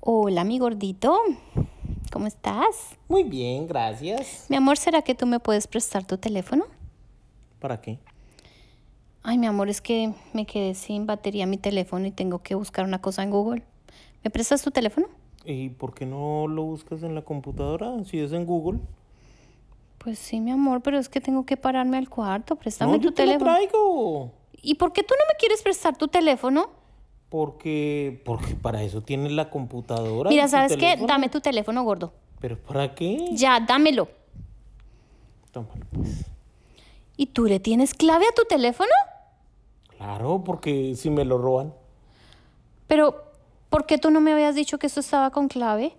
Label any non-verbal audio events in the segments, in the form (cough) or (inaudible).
Hola, mi gordito. ¿Cómo estás? Muy bien, gracias. Mi amor, ¿será que tú me puedes prestar tu teléfono? ¿Para qué? Ay, mi amor, es que me quedé sin batería mi teléfono y tengo que buscar una cosa en Google. ¿Me prestas tu teléfono? ¿Y por qué no lo buscas en la computadora si es en Google? Pues sí, mi amor, pero es que tengo que pararme al cuarto. Préstame no, tu yo te lo teléfono. traigo. ¿Y por qué tú no me quieres prestar tu teléfono? Porque, porque para eso tienes la computadora. Mira, ¿sabes qué? Dame tu teléfono, gordo. ¿Pero para qué? Ya, dámelo. Tómalo, pues. ¿Y tú le tienes clave a tu teléfono? Claro, porque si me lo roban. Pero, ¿por qué tú no me habías dicho que esto estaba con clave?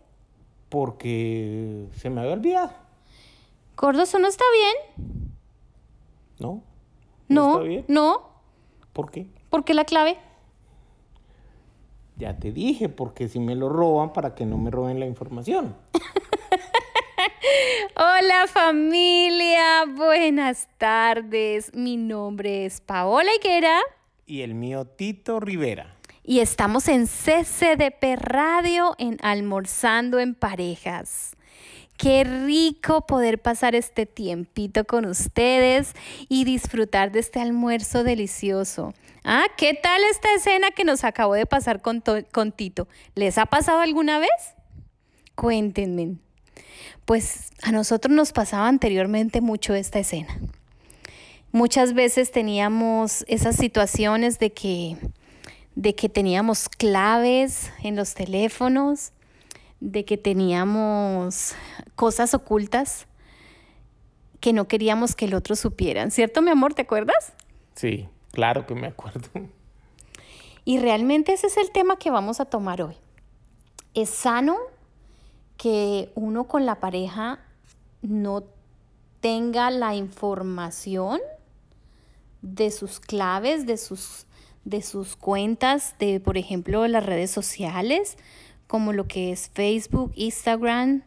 Porque se me había olvidado. Gordo, eso no está bien. ¿No? No, está bien? no. ¿Por qué? ¿Por qué la clave? Ya te dije, porque si me lo roban, para que no me roben la información. (laughs) Hola familia, buenas tardes. Mi nombre es Paola Higuera Y el mío, Tito Rivera. y estamos en CCDP Radio en Almorzando en Parejas. Qué rico poder pasar este tiempito con ustedes y disfrutar de este almuerzo delicioso. Ah, ¿qué tal esta escena que nos acabó de pasar con, con Tito? ¿Les ha pasado alguna vez? Cuéntenme. Pues a nosotros nos pasaba anteriormente mucho esta escena. Muchas veces teníamos esas situaciones de que, de que teníamos claves en los teléfonos, de que teníamos cosas ocultas que no queríamos que el otro supieran. ¿Cierto, mi amor? ¿Te acuerdas? Sí, claro que me acuerdo. Y realmente ese es el tema que vamos a tomar hoy. ¿Es sano que uno con la pareja no tenga la información de sus claves, de sus, de sus cuentas, de, por ejemplo, las redes sociales, como lo que es Facebook, Instagram?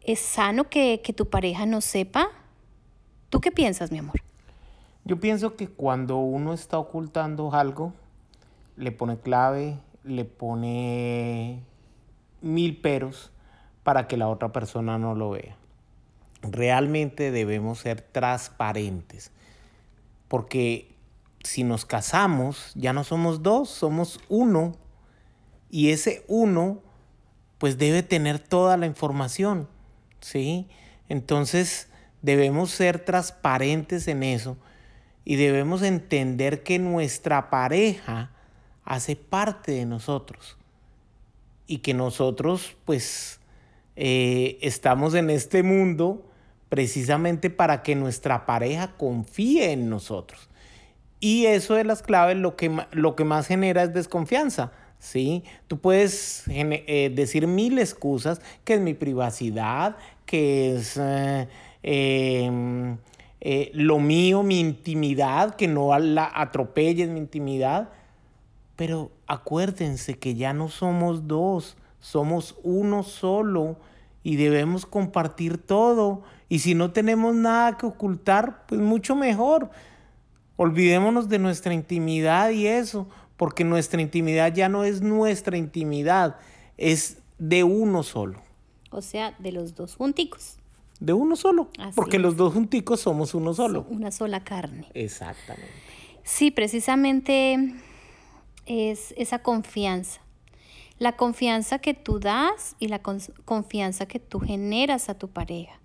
¿Es sano que, que tu pareja no sepa? ¿Tú qué piensas, mi amor? Yo pienso que cuando uno está ocultando algo, le pone clave, le pone mil peros para que la otra persona no lo vea. Realmente debemos ser transparentes, porque si nos casamos, ya no somos dos, somos uno, y ese uno, pues debe tener toda la información, ¿sí? Entonces debemos ser transparentes en eso y debemos entender que nuestra pareja hace parte de nosotros y que nosotros pues eh, estamos en este mundo precisamente para que nuestra pareja confíe en nosotros. Y eso de las claves lo que, lo que más genera es desconfianza. ¿sí? Tú puedes eh, decir mil excusas, que es mi privacidad, que es eh, eh, lo mío, mi intimidad, que no la atropelles mi intimidad. Pero acuérdense que ya no somos dos, somos uno solo y debemos compartir todo. Y si no tenemos nada que ocultar, pues mucho mejor. Olvidémonos de nuestra intimidad y eso, porque nuestra intimidad ya no es nuestra intimidad, es de uno solo. O sea, de los dos junticos. De uno solo. Así porque es. los dos junticos somos uno solo. Una sola carne. Exactamente. Sí, precisamente es esa confianza. La confianza que tú das y la confianza que tú generas a tu pareja.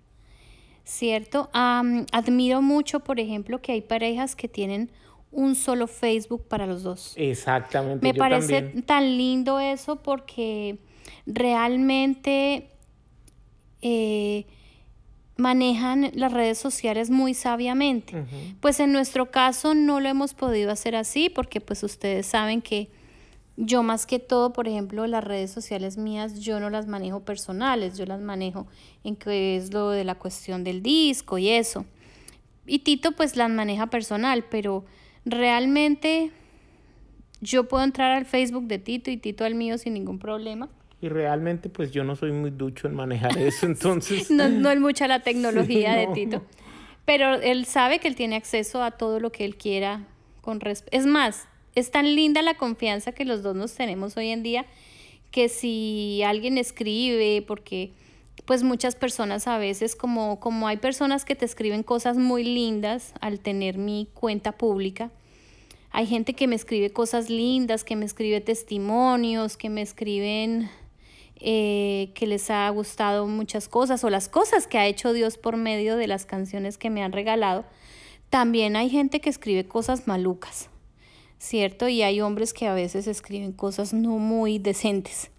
¿Cierto? Admiro mucho, por ejemplo, que hay parejas que tienen un solo Facebook para los dos. Exactamente. Me yo parece también. tan lindo eso porque realmente eh, manejan las redes sociales muy sabiamente. Pues en nuestro caso no lo hemos podido hacer así porque pues ustedes saben que yo más que todo, por ejemplo, las redes sociales mías, yo no las manejo personales, yo las manejo en que es lo de la cuestión del disco y eso. Y Tito pues las maneja personal, pero realmente yo puedo entrar al Facebook de Tito y Tito al mío sin ningún problema. Y realmente pues yo no soy muy ducho en manejar (laughs) eso, entonces... No, no es mucha la tecnología Sí, de no. Tito. Pero él sabe que él tiene acceso a todo lo que él quiera con. Es más, es tan linda la confianza que los dos nos tenemos hoy en día que si alguien escribe, porque pues muchas personas a veces, como, como hay personas que te escriben cosas muy lindas al tener mi cuenta pública, hay gente que me escribe cosas lindas, que me escribe testimonios, que me escriben eh, que les ha gustado muchas cosas o las cosas que ha hecho Dios por medio de las canciones que me han regalado. También hay gente que escribe cosas malucas, ¿cierto? Y hay hombres que a veces escriben cosas no muy decentes.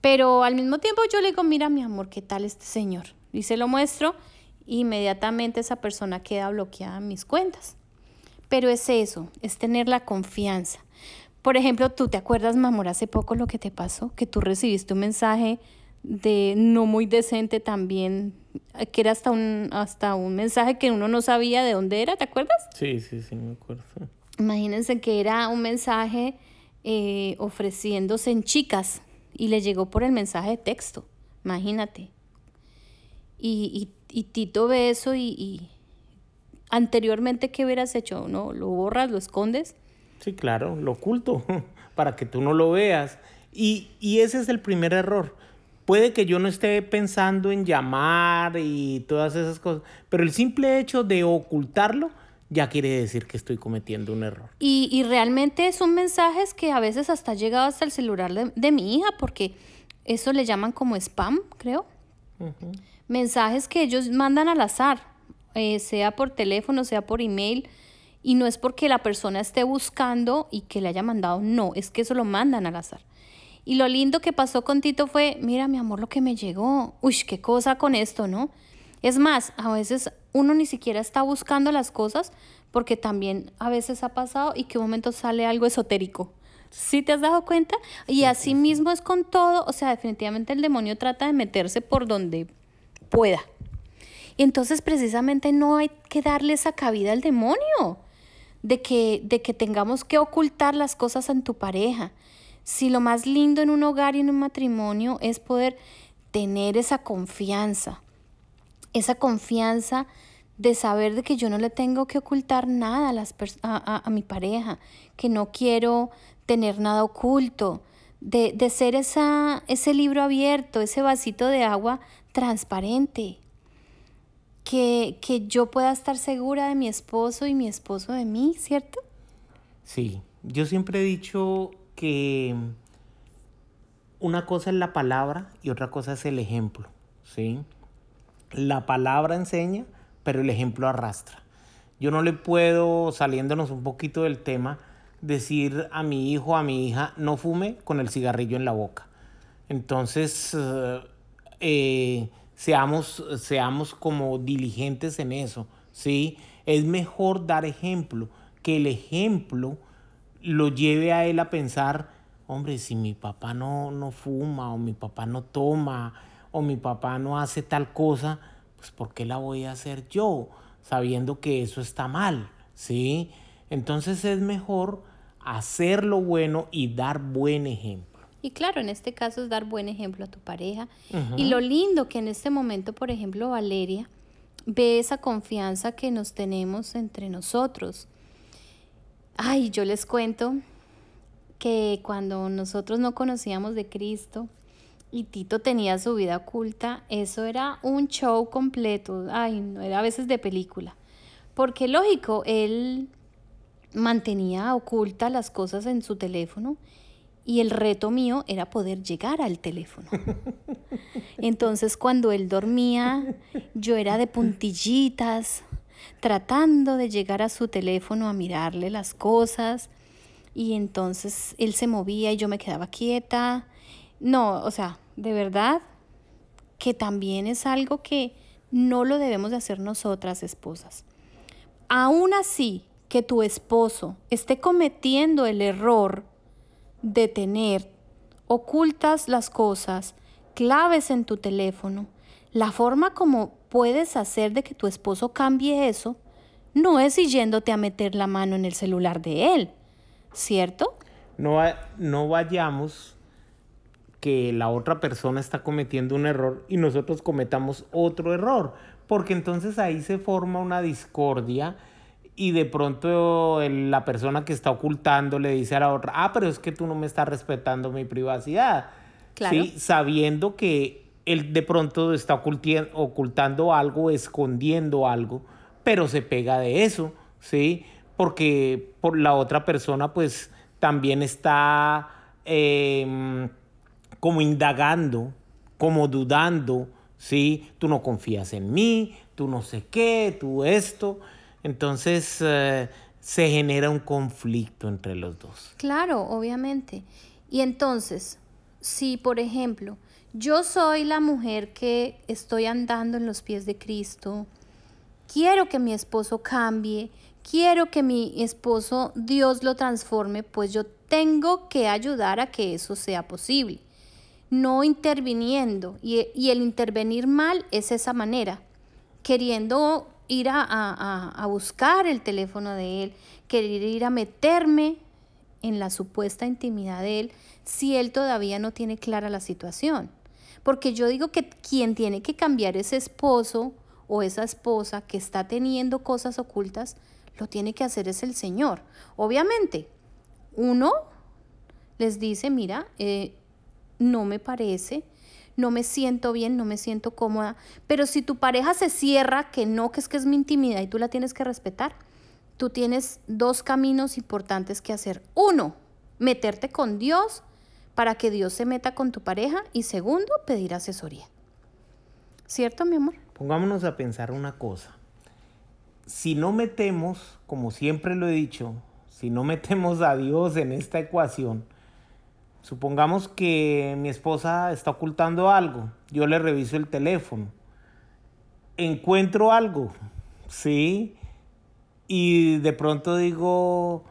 Pero al mismo tiempo yo le digo, mira mi amor, ¿qué tal este señor? Y se lo muestro, inmediatamente esa persona queda bloqueada en mis cuentas. Pero es eso, es tener la confianza. Por ejemplo, tú te acuerdas, mamor, hace poco lo que te pasó, que tú recibiste un mensaje de no muy decente también, que era hasta un, hasta un mensaje que uno no sabía de dónde era, ¿te acuerdas? Sí, sí, sí, me acuerdo. Imagínense que era un mensaje eh, ofreciéndose en chicas, y le llegó por el mensaje de texto, imagínate. Y, y, Tito ve eso y, anteriormente, ¿qué hubieras hecho? ¿No? ¿Lo borras, lo escondes? Sí, claro, lo oculto (laughs) para que tú no lo veas. Y, y ese es el primer error. Puede que yo no esté pensando en llamar y todas esas cosas, pero el simple hecho de ocultarlo ya quiere decir que estoy cometiendo un error. Y, y realmente son mensajes que a veces hasta ha llegado hasta el celular de, mi hija, porque eso le llaman como spam, creo. Mensajes que ellos mandan al azar, eh, sea por teléfono, sea por email, y no es porque la persona esté buscando y que le haya mandado, no, es que eso lo mandan al azar. Y lo lindo que pasó con Tito fue, mira mi amor, lo que me llegó, uy, qué cosa con esto, ¿no? Es más, a veces uno ni siquiera está buscando las cosas porque también a veces ha pasado y que un momento sale algo esotérico. ¿Sí te has dado cuenta? Y así mismo es con todo, o sea, definitivamente el demonio trata de meterse por donde pueda. Y entonces precisamente no hay que darle esa cabida al demonio, de que, de que tengamos que ocultar las cosas en tu pareja. Si lo más lindo en un hogar y en un matrimonio es poder tener esa confianza, esa confianza de saber de que yo no le tengo que ocultar nada a, las a, a, mi pareja, que no quiero tener nada oculto, de, de ser esa, ese libro abierto, ese vasito de agua transparente, que, que yo pueda estar segura de mi esposo y mi esposo de mí, ¿cierto? Sí, yo siempre he dicho que una cosa es la palabra y otra cosa es el ejemplo, ¿sí? La palabra enseña, pero el ejemplo arrastra. Yo no le puedo, saliéndonos un poquito del tema, decir a mi hijo, a mi hija, no fume con el cigarrillo en la boca. Entonces, eh, seamos, seamos como diligentes en eso, ¿sí? Es mejor dar ejemplo, que el ejemplo lo lleve a él a pensar, hombre, si mi papá no, no fuma o mi papá no toma o mi papá no hace tal cosa, pues ¿por qué la voy a hacer yo? Sabiendo que eso está mal, ¿sí? Entonces es mejor hacer lo bueno y dar buen ejemplo. Y claro, en este caso es dar buen ejemplo a tu pareja. Y lo lindo que en este momento, por ejemplo, Valeria ve esa confianza que nos tenemos entre nosotros. Ay, yo les cuento que cuando nosotros no conocíamos de Cristo, y Tito tenía su vida oculta, eso era un show completo, ay, no era a veces de película. Porque lógico, él mantenía oculta las cosas en su teléfono y el reto mío era poder llegar al teléfono. (laughs) Entonces cuando él dormía, yo era de puntillitas, tratando de llegar a su teléfono a mirarle las cosas. Y entonces él se movía y yo me quedaba quieta no, o sea, de verdad que también es algo que no lo debemos de hacer nosotras esposas. Aún así que tu esposo esté cometiendo el error de tener ocultas las cosas, claves en tu teléfono, la forma como puedes hacer de que tu esposo cambie eso no es yéndote a meter la mano en el celular de él, ¿cierto? No, no vayamos que la otra persona está cometiendo un error y nosotros cometamos otro error, porque entonces ahí se forma una discordia y de pronto la persona que está ocultando le dice a la otra, ah, pero es que tú no me estás respetando mi privacidad. ¿sí? sabiendo que él de pronto está ocultando algo, escondiendo algo, pero se pega de eso, ¿sí? Porque por la otra persona pues también está em, como indagando, como dudando, ¿sí? Tú no confías en mí, tú no sé qué, tú esto. Entonces eh, se genera un conflicto entre los dos. Claro, obviamente. Y entonces, si por ejemplo, yo soy la mujer que estoy andando en los pies de Cristo, quiero que mi esposo cambie, quiero que mi esposo Dios lo transforme, pues yo tengo que ayudar a que eso sea posible, no interviniendo. Y, el intervenir mal es esa manera, queriendo ir a, buscar el teléfono de él, querer ir a meterme en la supuesta intimidad de él si él todavía no tiene clara la situación. Porque yo digo que quien tiene que cambiar ese esposo o esa esposa que está teniendo cosas ocultas, lo tiene que hacer es el Señor. Obviamente, uno les dice, mira, eh, no me parece, no me siento bien, no me siento cómoda, pero si tu pareja se cierra, que no, que es que es mi intimidad y tú la tienes que respetar, tú tienes dos caminos importantes que hacer. Uno, meterte con Dios para que Dios se meta con tu pareja y segundo, pedir asesoría. ¿Cierto, mi amor? Pongámonos a pensar una cosa. Si no metemos, como siempre lo he dicho, si no metemos a Dios en esta ecuación, supongamos que mi esposa está ocultando algo, yo le reviso el teléfono, encuentro algo, ¿sí? Y de pronto digo,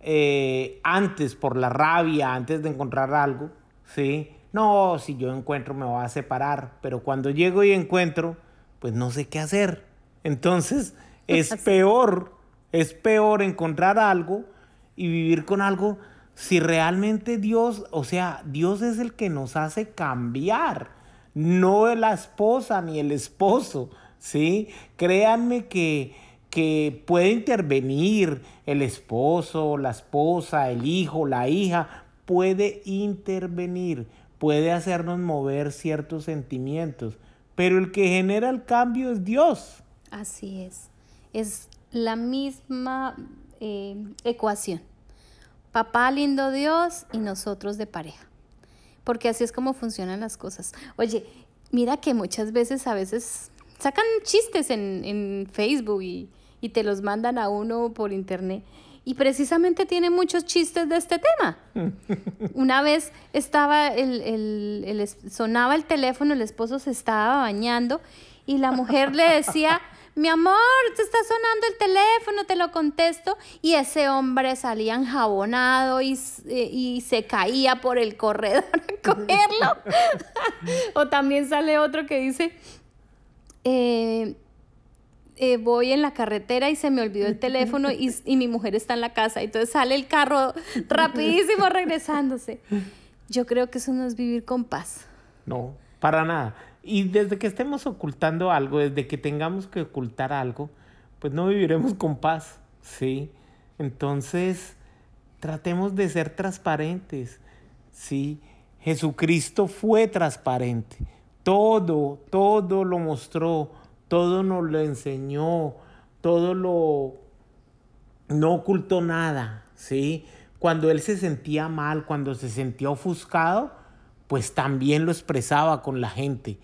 eh, antes por la rabia, antes de encontrar algo, ¿sí? No, si yo encuentro me va a separar, pero cuando llego y encuentro, pues no sé qué hacer. Entonces es (laughs) peor, es peor encontrar algo y vivir con algo si realmente Dios, o sea, Dios es el que nos hace cambiar, no la esposa ni el esposo, ¿sí? Créanme que que puede intervenir el esposo, la esposa, el hijo, la hija, puede intervenir, puede hacernos mover ciertos sentimientos, pero el que genera el cambio es Dios. Así es, es la misma eh, ecuación. Papá lindo Dios y nosotros de pareja, porque así es como funcionan las cosas. Oye, mira que muchas veces a veces sacan chistes en, en Facebook y, y te los mandan a uno por internet. Y precisamente tiene muchos chistes de este tema. (laughs) Una vez estaba el, sonaba el teléfono, el esposo se estaba bañando y la mujer le decía, (laughs) mi amor, te está sonando el teléfono, te lo contesto. Y ese hombre salía enjabonado y, eh, y se caía por el corredor a (laughs) cogerlo. (laughs) o también sale otro que dice, eh, eh, voy en la carretera y se me olvidó el teléfono y, y, mi mujer está en la casa. Entonces sale el carro rapidísimo regresándose. Yo creo que eso no es vivir con paz. No, para nada. Y desde que estemos ocultando algo, desde que tengamos que ocultar algo, pues no viviremos con paz, ¿sí? Entonces, tratemos de ser transparentes, ¿sí? Jesucristo fue transparente. Todo, todo lo mostró todo nos lo enseñó, todo lo... no ocultó nada, ¿sí? Cuando él se sentía mal, cuando se sentía ofuscado, pues también lo expresaba con la gente.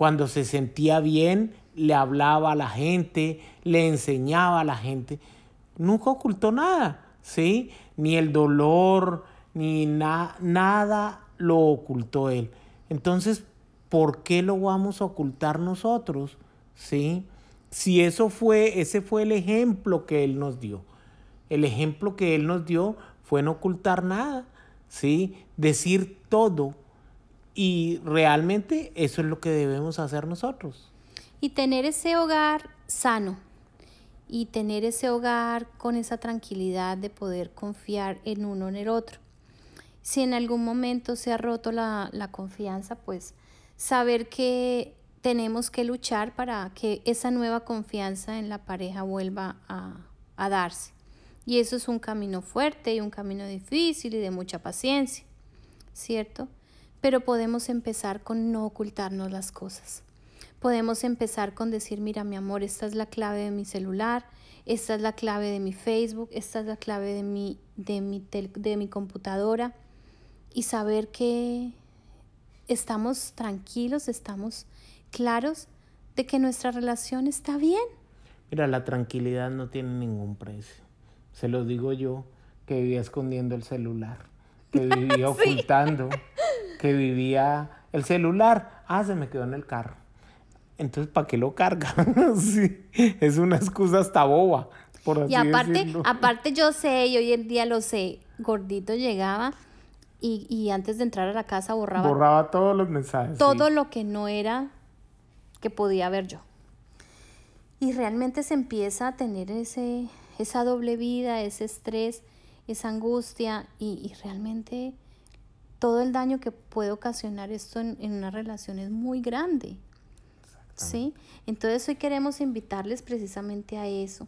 Cuando se sentía bien, le hablaba a la gente, le enseñaba a la gente. Nunca ocultó nada, ¿sí? Ni el dolor, ni nada lo ocultó él. Entonces, ¿por qué lo vamos a ocultar nosotros? ¿Sí? Si eso fue, ese fue el ejemplo que Él nos dio. El ejemplo que Él nos dio fue no ocultar nada, ¿sí? Decir todo. Y realmente eso es lo que debemos hacer nosotros. Y tener ese hogar sano. Y tener ese hogar con esa tranquilidad de poder confiar en uno en el otro. Si en algún momento se ha roto la, la confianza, pues saber que tenemos que luchar para que esa nueva confianza en la pareja vuelva a, darse. Y eso es un camino fuerte y un camino difícil y de mucha paciencia, ¿cierto? Pero podemos empezar con no ocultarnos las cosas. Podemos empezar con decir, mira mi amor, esta es la clave de mi celular, esta es la clave de mi Facebook, esta es la clave de mi, de mi, de mi computadora y saber que estamos tranquilos, estamos claros de que nuestra relación está bien. Mira, la tranquilidad no tiene ningún precio. Se lo digo yo, que vivía escondiendo el celular, que vivía (laughs) ocultando, que vivía el celular. Ah, se me quedó en el carro. Entonces, ¿para qué lo carga? (laughs) sí, es una excusa hasta boba, por así Y aparte, decirlo. aparte yo sé, y hoy en día lo sé, gordito llegaba y, y antes de entrar a la casa borraba Borraba todos los mensajes. todo sí. lo que no era que podía ver yo. Y realmente se empieza a tener ese, esa doble vida, ese estrés, esa angustia y, y realmente todo el daño que puede ocasionar esto en, en una relación es muy grande. ¿Sí? Entonces hoy queremos invitarles precisamente a eso,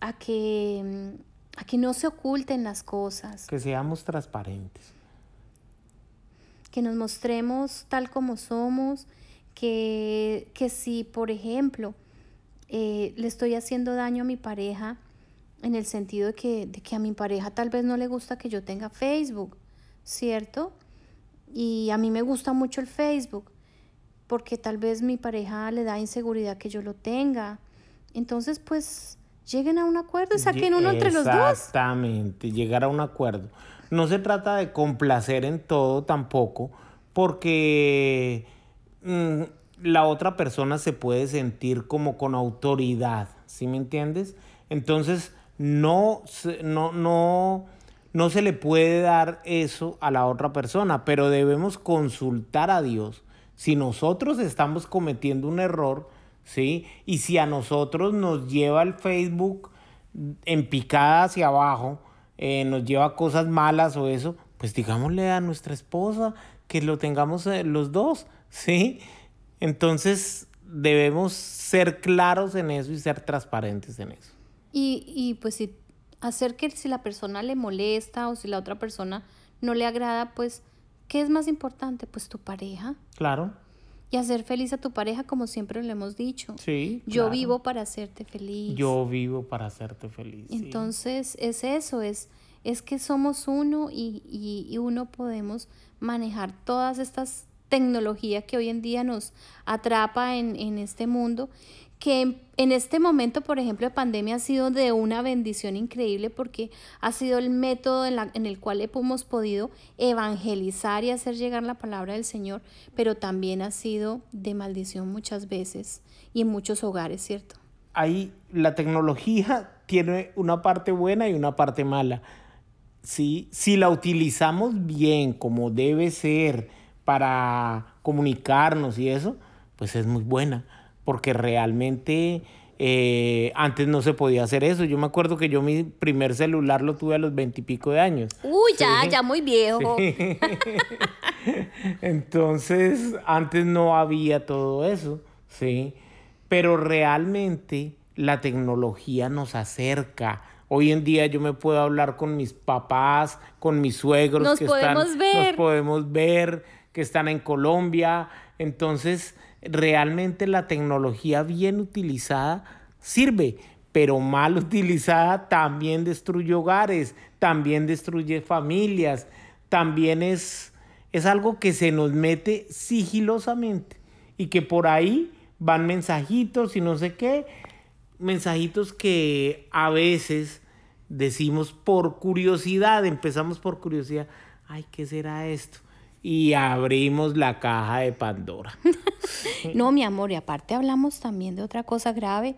a que, mm, a que no se oculten las cosas, Que seamos transparentes. que nos mostremos tal como somos, que, que si, por ejemplo, eh, le estoy haciendo daño a mi pareja, en el sentido de que, de que a mi pareja tal vez no le gusta que yo tenga Facebook, ¿cierto? Y a mí me gusta mucho el Facebook, porque tal vez mi pareja le da inseguridad que yo lo tenga. Entonces, pues, lleguen a un acuerdo y saquen uno entre los dos. Exactamente, llegar a un acuerdo. No se trata de complacer en todo tampoco, porque mm, la otra persona se puede sentir como con autoridad, ¿sí me entiendes? Entonces, no, no, no, no se le puede dar eso a la otra persona, pero debemos consultar a Dios. Si nosotros estamos cometiendo un error, ¿sí? Y si a nosotros nos lleva el Facebook en picada hacia abajo, eh, nos lleva cosas malas o eso, pues digámosle a nuestra esposa que lo tengamos eh, los dos, ¿sí? Entonces debemos ser claros en eso y ser transparentes en eso. Y, y pues si hacer que si la persona le molesta o si la otra persona no le agrada, pues, ¿qué es más importante? Pues tu pareja. Claro, Y hacer feliz a tu pareja como siempre lo hemos dicho. sí. Yo claro. vivo para hacerte feliz. Yo vivo para hacerte feliz. sí. Entonces es eso, es, es que somos uno y, y, y uno podemos manejar todas estas tecnologías que hoy en día nos atrapa en, en este mundo, que en, este momento, por ejemplo, de pandemia ha sido de una bendición increíble porque ha sido el método en, la- en el cual hemos podido evangelizar y hacer llegar la palabra del Señor, pero también ha sido de maldición muchas veces y en muchos hogares, ¿cierto? ahí la tecnología tiene una parte buena y una parte mala. ¿sí? Si la utilizamos bien, como debe ser, para comunicarnos y eso, pues es muy buena, porque realmente eh, antes no se podía hacer eso. Yo me acuerdo que yo mi primer celular lo tuve a los veintipico de años. Uy, ya, Sí. ya muy viejo. Entonces, antes no había todo eso, ¿sí? Pero realmente la tecnología nos acerca. Hoy en día yo me puedo hablar con mis papás, con mis suegros Nos que podemos están, ver. nos podemos ver, que están en Colombia. Entonces, realmente la tecnología bien utilizada sirve, pero mal (laughs) utilizada también destruye hogares, también destruye familias, también es, es algo que se nos mete sigilosamente y que por ahí van mensajitos y no sé qué, mensajitos que a veces decimos por curiosidad, empezamos por curiosidad, ay, ¿qué será esto? Y abrimos la caja de Pandora. (laughs) No, mi amor, y aparte hablamos también de otra cosa grave,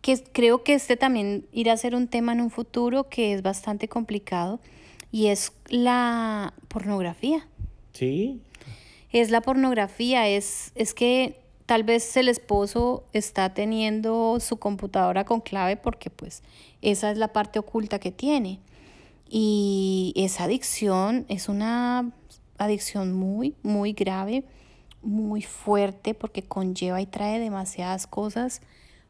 que creo que este también irá a ser un tema en un futuro que es bastante complicado, y es la pornografía. ¿Sí? Es la pornografía, es, es que tal vez el esposo está teniendo su computadora con clave porque pues esa es la parte oculta que tiene. Y esa adicción es una adicción muy, muy grave, muy fuerte porque conlleva y trae demasiadas cosas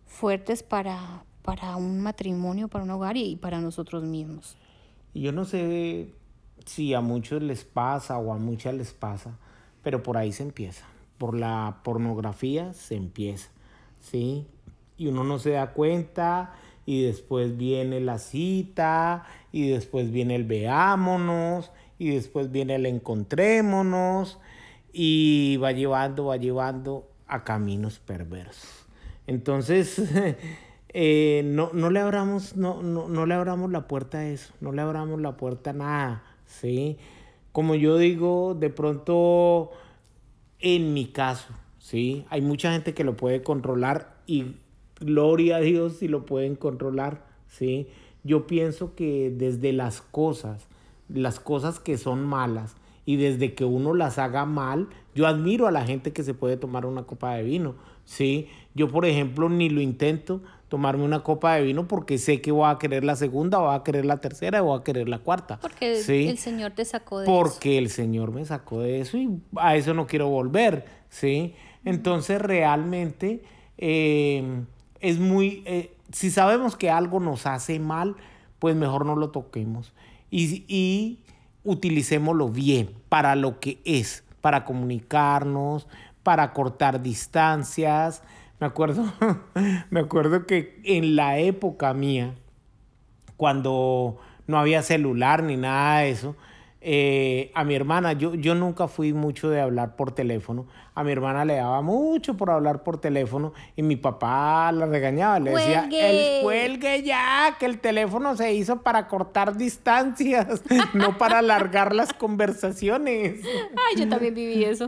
fuertes para, para un matrimonio, para un hogar y, y para nosotros mismos. Yo no sé si a muchos les pasa o a muchas les pasa, pero por ahí se empieza. Por la pornografía se empieza, ¿sí? Y uno no se da cuenta y después viene la cita y después viene el veámonos y después viene el encontrémonos y va llevando, va llevando a caminos perversos. Entonces, (laughs) eh, no, no, le abramos, no, no, no, le abramos la puerta a eso, no le abramos la puerta a nada, ¿sí? Como yo digo, de pronto, en mi caso, ¿sí? Hay mucha gente que lo puede controlar y gloria a Dios si lo pueden controlar, ¿sí? Yo pienso que desde las cosas, las cosas que son malas, y desde que uno las haga mal, yo admiro a la gente que se puede tomar una copa de vino, ¿sí? Yo, por ejemplo, ni lo intento tomarme una copa de vino porque sé que voy a querer la segunda, voy a querer la tercera, voy a querer la cuarta. Porque el Señor te sacó de porque eso. Porque el Señor me sacó de eso y a eso no quiero volver, ¿sí? Entonces, realmente eh, es muy... Eh, si sabemos que algo nos hace mal, pues mejor no lo toquemos. Y, y utilicémoslo bien para lo que es, para comunicarnos, para cortar distancias. Me acuerdo, (laughs) me acuerdo que en la época mía, cuando no había celular ni nada de eso, eh, a mi hermana, yo, yo nunca fui mucho de hablar por teléfono, a mi hermana le daba mucho por hablar por teléfono y mi papá la regañaba, le decía, el cuelgue ya, que el teléfono se hizo para cortar distancias, (laughs) no para alargar las conversaciones. Ay, yo también viví (laughs) eso.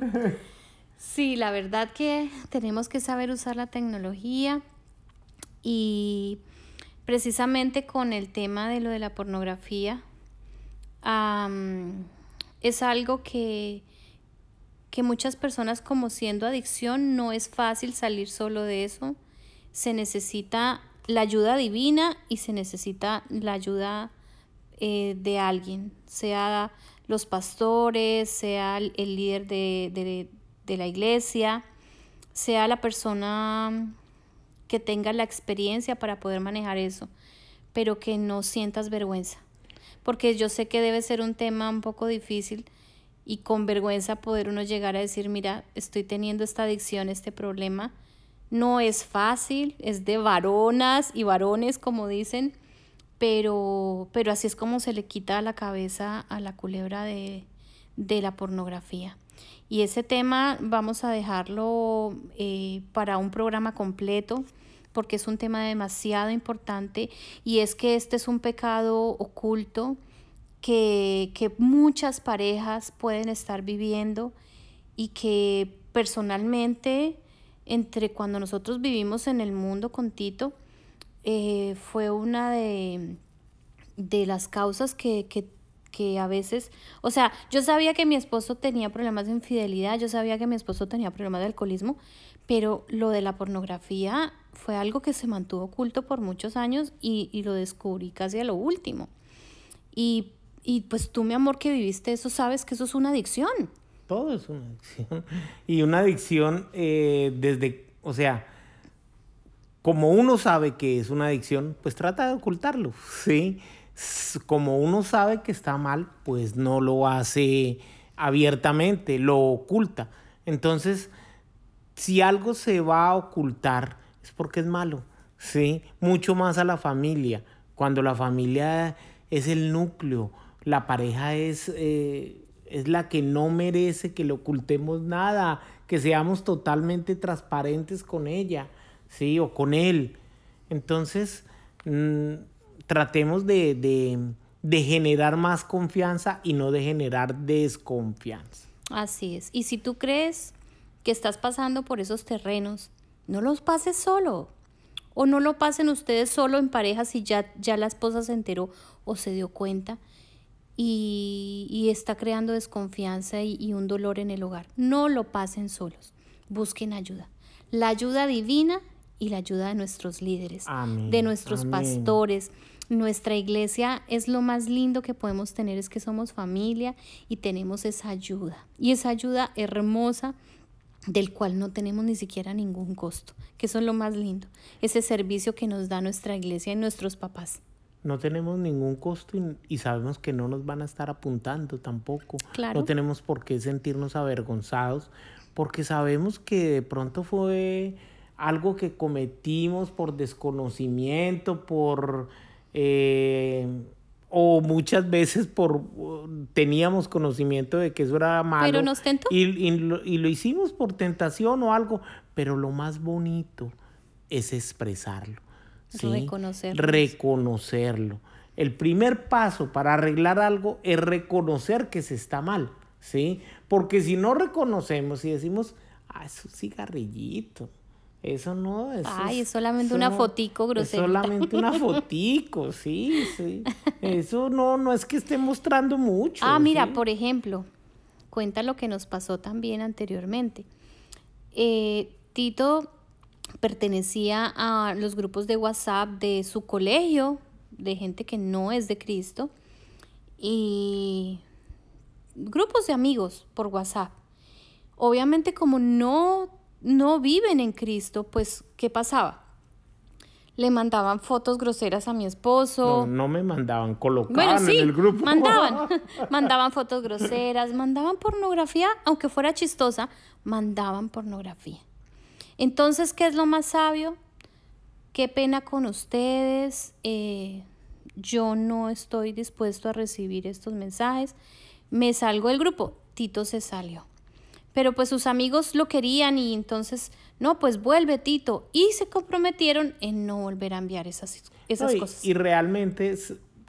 Sí, la verdad que tenemos que saber usar la tecnología y precisamente con el tema de lo de la pornografía, es algo que, que muchas personas como siendo adicción no es fácil salir solo de eso. Se necesita la ayuda divina y se necesita la ayuda eh, de alguien, sea los pastores, sea el, líder de, de la iglesia, sea la persona que tenga la experiencia para poder manejar eso, pero que no sientas vergüenza porque yo sé que debe ser un tema un poco difícil y con vergüenza poder uno llegar a decir, mira, estoy teniendo esta adicción, este problema. No es fácil, es de varonas y varones, como dicen, pero, pero así es como se le quita la cabeza a la culebra de, de la pornografía. Y ese tema vamos a dejarlo eh, para un programa completo porque es un tema demasiado importante y es que este es un pecado oculto que, muchas parejas pueden estar viviendo y que personalmente, entre cuando nosotros vivimos en el mundo con Tito, eh, fue una de, de las causas que, que, que a veces, o sea, yo sabía que mi esposo tenía problemas de infidelidad, yo sabía que mi esposo tenía problemas de alcoholismo, pero lo de la pornografía fue algo que se mantuvo oculto por muchos años y, lo descubrí casi a lo último. Y, pues tú, mi amor, que viviste eso, sabes que eso es una adicción. Todo es una adicción. (laughs) Y una adicción eh, desde, o sea, como uno sabe que es una adicción, pues trata de ocultarlo, (laughs) ¿sí? Como uno sabe que está mal, pues no lo hace abiertamente, lo oculta. Entonces, si algo se va a ocultar es porque es malo, ¿sí? Mucho más a la familia. Cuando la familia es el núcleo, la pareja es, eh, es la que no merece que le ocultemos nada, que seamos totalmente transparentes con ella, ¿sí? O con él. Entonces, mm, tratemos de, de generar más confianza y no de generar desconfianza. Así es. Y si tú crees que estás pasando por esos terrenos, no los pases solo. O no lo pasen ustedes solo en pareja si ya, ya la esposa se enteró o se dio cuenta y, está creando desconfianza y, un dolor en el hogar. No lo pasen solos. Busquen ayuda. La ayuda divina y la ayuda de nuestros líderes, de nuestros pastores. Nuestra iglesia es lo más lindo que podemos tener, es que somos familia y tenemos esa ayuda. Y esa ayuda hermosa del cual no tenemos ni siquiera ningún costo, que eso es lo más lindo, ese servicio que nos da nuestra iglesia y nuestros papás. no tenemos ningún costo y, sabemos que no nos van a estar apuntando tampoco. No tenemos por qué sentirnos avergonzados porque sabemos que de pronto fue algo que cometimos por desconocimiento, por... Eh, o muchas veces por teníamos conocimiento de que eso era malo. Pero nos tentó. Y, y, lo, y, lo, hicimos por tentación o algo. Pero lo más bonito es expresarlo. Reconocerlo. Reconocerlo. El primer paso para arreglar algo es reconocer que se está mal. ¿sí? Porque si no reconocemos y decimos, ah, es un cigarrillito, eso no es. Ay, es solamente una fotico grosera. Solamente una (laughs) fotico, sí, sí. Eso no, no es que esté mostrando mucho. Ah, mira, por ejemplo, cuenta lo que nos pasó también anteriormente. Eh, Tito pertenecía a los grupos de WhatsApp de su colegio, de gente que no es de Cristo, y grupos de amigos por WhatsApp. Obviamente como no no viven en Cristo, pues, ¿qué pasaba? Le mandaban fotos groseras a mi esposo. No, no me mandaban, colocaban en el grupo. Mandaban, (laughs) mandaban fotos groseras, mandaban pornografía, aunque fuera chistosa, mandaban pornografía. Entonces, ¿qué es lo más sabio? Qué pena con ustedes. Eh, yo no estoy dispuesto a recibir estos mensajes. Me salgo del grupo. Tito se salió. Pero pues sus amigos lo querían y entonces, no, pues vuelve Tito. Y se comprometieron en no volver a enviar esas, esas cosas. Y realmente,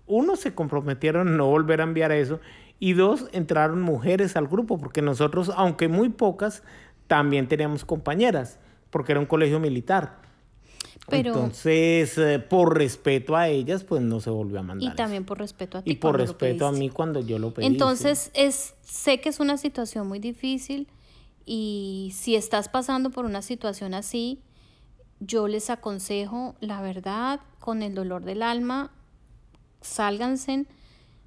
uno, se comprometieron en no volver a enviar eso. Y dos, entraron mujeres al grupo, porque nosotros, aunque muy pocas, también teníamos compañeras, porque era un colegio militar. Entonces, eh, por respeto a ellas, pues no se volvió a mandar. Y también por respeto a ti. Y por respeto a mí cuando yo lo pedí. Entonces, es, sé que es una situación muy difícil y si estás pasando por una situación así, yo les aconsejo, la verdad, con el dolor del alma, sálganse,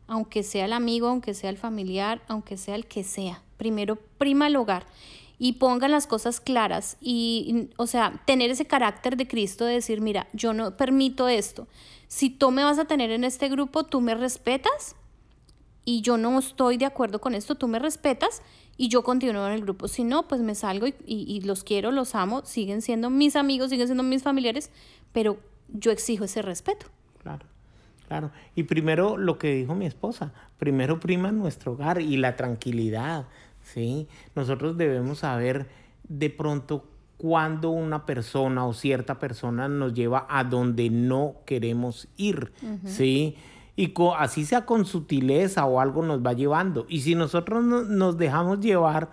aunque sea el amigo, aunque sea el familiar, aunque sea el que sea. Primero, prima el hogar y pongan las cosas claras y, o sea, tener ese carácter de Cristo de decir, mira, yo no permito esto. Si tú me vas a tener en este grupo, tú me respetas y yo no estoy de acuerdo con esto, tú me respetas y yo continúo en el grupo. Si no, pues me salgo y, y los quiero, los amo, siguen siendo mis amigos, siguen siendo mis familiares, pero yo exijo ese respeto. Claro. Claro, y primero lo que dijo mi esposa, primero prima nuestro hogar y la tranquilidad, ¿sí? Nosotros debemos saber de pronto cuando una persona o cierta persona nos lleva a donde no queremos ir, ¿sí? Y así sea con sutileza o algo nos va llevando. Y si nosotros nos dejamos llevar,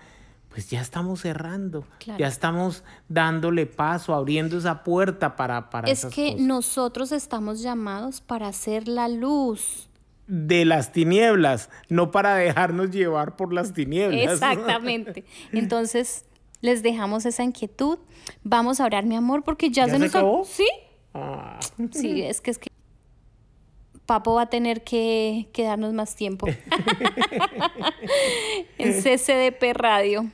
pues ya estamos cerrando, ya estamos dándole paso, abriendo esa puerta para... para es que nosotros estamos llamados para hacer la luz de las tinieblas, no para dejarnos llevar por las tinieblas. Exactamente. (laughs) Entonces, les dejamos esa inquietud. Vamos a orar, mi amor, porque ya, se, nos acabó. ¿Sí? Ah. Sí, es que es que Papo va a tener que, que darnos más tiempo. (laughs) (laughs) en CCDP Radio.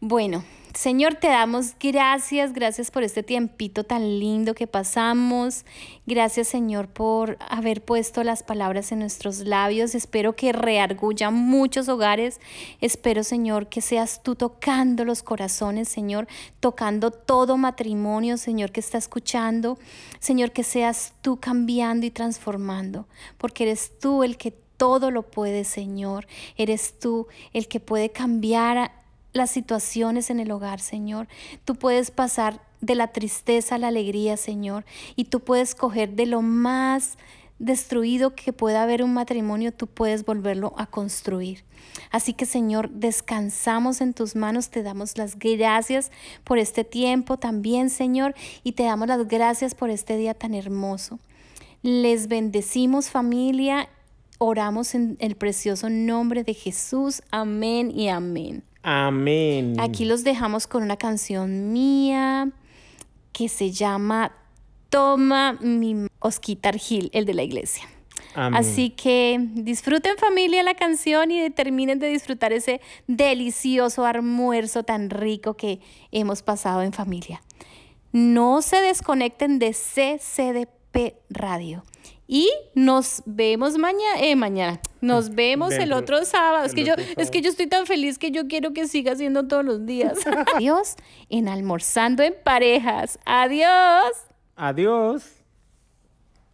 Bueno, Señor, te damos gracias, gracias por este tiempito tan lindo que pasamos. Gracias, Señor, por haber puesto las palabras en nuestros labios. Espero que reargulla muchos hogares. Espero, Señor, que seas tú tocando los corazones, Señor, tocando todo matrimonio, Señor, que está escuchando. Señor, que seas tú cambiando y transformando, porque eres tú el que todo lo puede, Señor. Eres tú el que puede cambiar las situaciones en el hogar, Señor. Tú puedes pasar de la tristeza a la alegría, Señor, y tú puedes coger de lo más destruido que pueda haber un matrimonio, tú puedes volverlo a construir. Así que Señor, descansamos en tus manos, te damos las gracias por este tiempo también, Señor, y te damos las gracias por este día tan hermoso. Les bendecimos familia, oramos en el precioso nombre de Jesús. Amén y amén. Amén. Aquí los dejamos con una canción mía que se llama Toma mi Osquitar Gil, el de la iglesia. Así que disfruten familia la canción y terminen de disfrutar ese delicioso almuerzo tan rico que hemos pasado en familia. No se desconecten de CCDP Radio Y nos vemos mañana, eh, mañana. Nos (laughs) vemos el otro sábado. Es que yo, es que yo estoy tan feliz que yo quiero que siga siendo todos los días. (laughs) Adiós en almorzando en parejas. Adiós. Adiós.